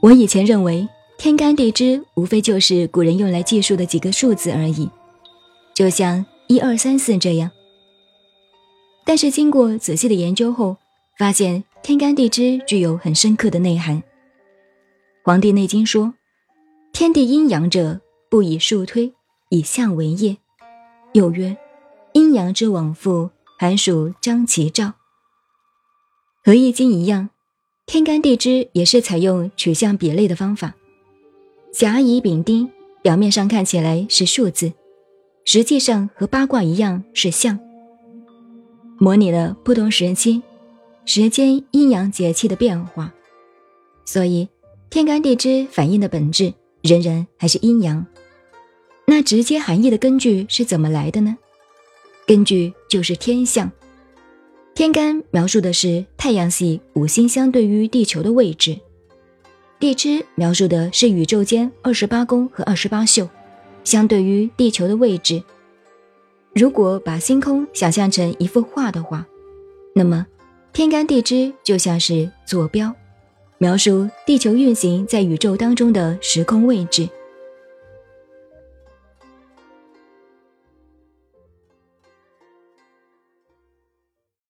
我以前认为天干地支无非就是古人用来计数的几个数字而已，就像一二三四这样。但是经过仔细的研究后，发现天干地支具有很深刻的内涵。《黄帝内经》说：“天地阴阳者，不以数推，以象为业。”又曰：“阴阳之往复，寒暑张其兆。”和《易经》一样，天干地支也是采用取象比类的方法。甲乙丙丁表面上看起来是数字，实际上和八卦一样是象，模拟了不同时期、时间阴阳节气的变化。所以，天干地支反映的本质仍然还是阴阳。那直接含义的根据是怎么来的呢？根据就是天象。天干描述的是太阳系五星相对于地球的位置，地支描述的是宇宙间二十八宫和二十八宿相对于地球的位置。如果把星空想象成一幅画的话，那么天干地支就像是坐标，描述地球运行在宇宙当中的时空位置。